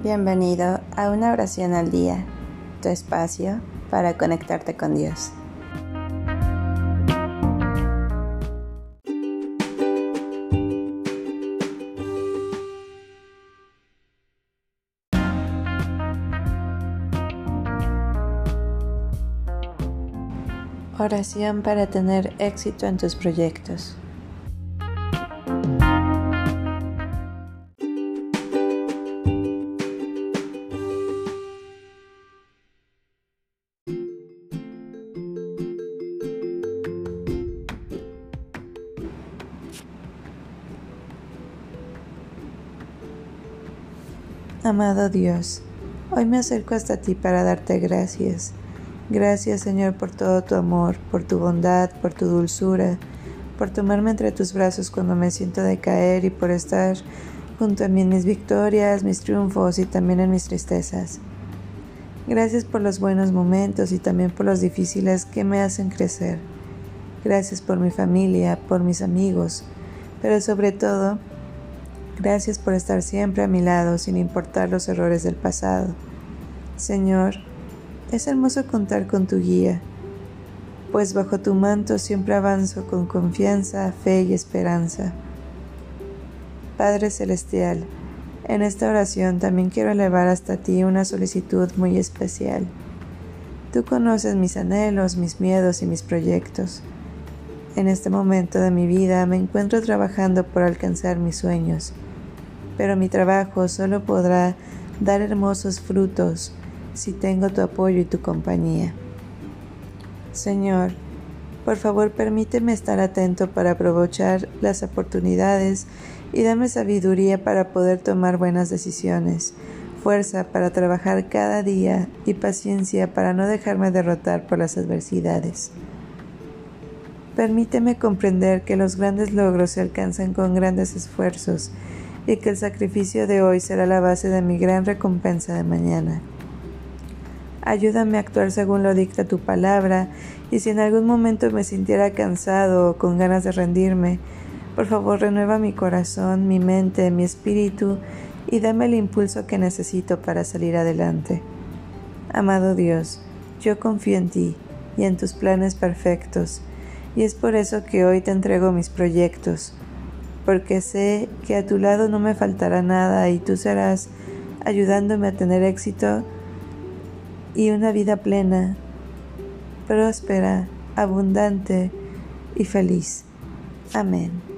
Bienvenido a una oración al día, tu espacio para conectarte con Dios. Oración para tener éxito en tus proyectos. Amado Dios, hoy me acerco hasta ti para darte gracias. Gracias Señor por todo tu amor, por tu bondad, por tu dulzura, por tomarme entre tus brazos cuando me siento decaer y por estar junto a mí en mis victorias, mis triunfos y también en mis tristezas. Gracias por los buenos momentos y también por los difíciles que me hacen crecer. Gracias por mi familia, por mis amigos, pero sobre todo, Gracias por estar siempre a mi lado sin importar los errores del pasado. Señor, es hermoso contar con tu guía, pues bajo tu manto siempre avanzo con confianza, fe y esperanza. Padre Celestial, en esta oración también quiero elevar hasta ti una solicitud muy especial. Tú conoces mis anhelos, mis miedos y mis proyectos. En este momento de mi vida me encuentro trabajando por alcanzar mis sueños pero mi trabajo solo podrá dar hermosos frutos si tengo tu apoyo y tu compañía. Señor, por favor permíteme estar atento para aprovechar las oportunidades y dame sabiduría para poder tomar buenas decisiones, fuerza para trabajar cada día y paciencia para no dejarme derrotar por las adversidades. Permíteme comprender que los grandes logros se alcanzan con grandes esfuerzos y que el sacrificio de hoy será la base de mi gran recompensa de mañana. Ayúdame a actuar según lo dicta tu palabra, y si en algún momento me sintiera cansado o con ganas de rendirme, por favor renueva mi corazón, mi mente, mi espíritu, y dame el impulso que necesito para salir adelante. Amado Dios, yo confío en ti y en tus planes perfectos, y es por eso que hoy te entrego mis proyectos, porque sé que a tu lado no me faltará nada y tú serás ayudándome a tener éxito y una vida plena, próspera, abundante y feliz. Amén.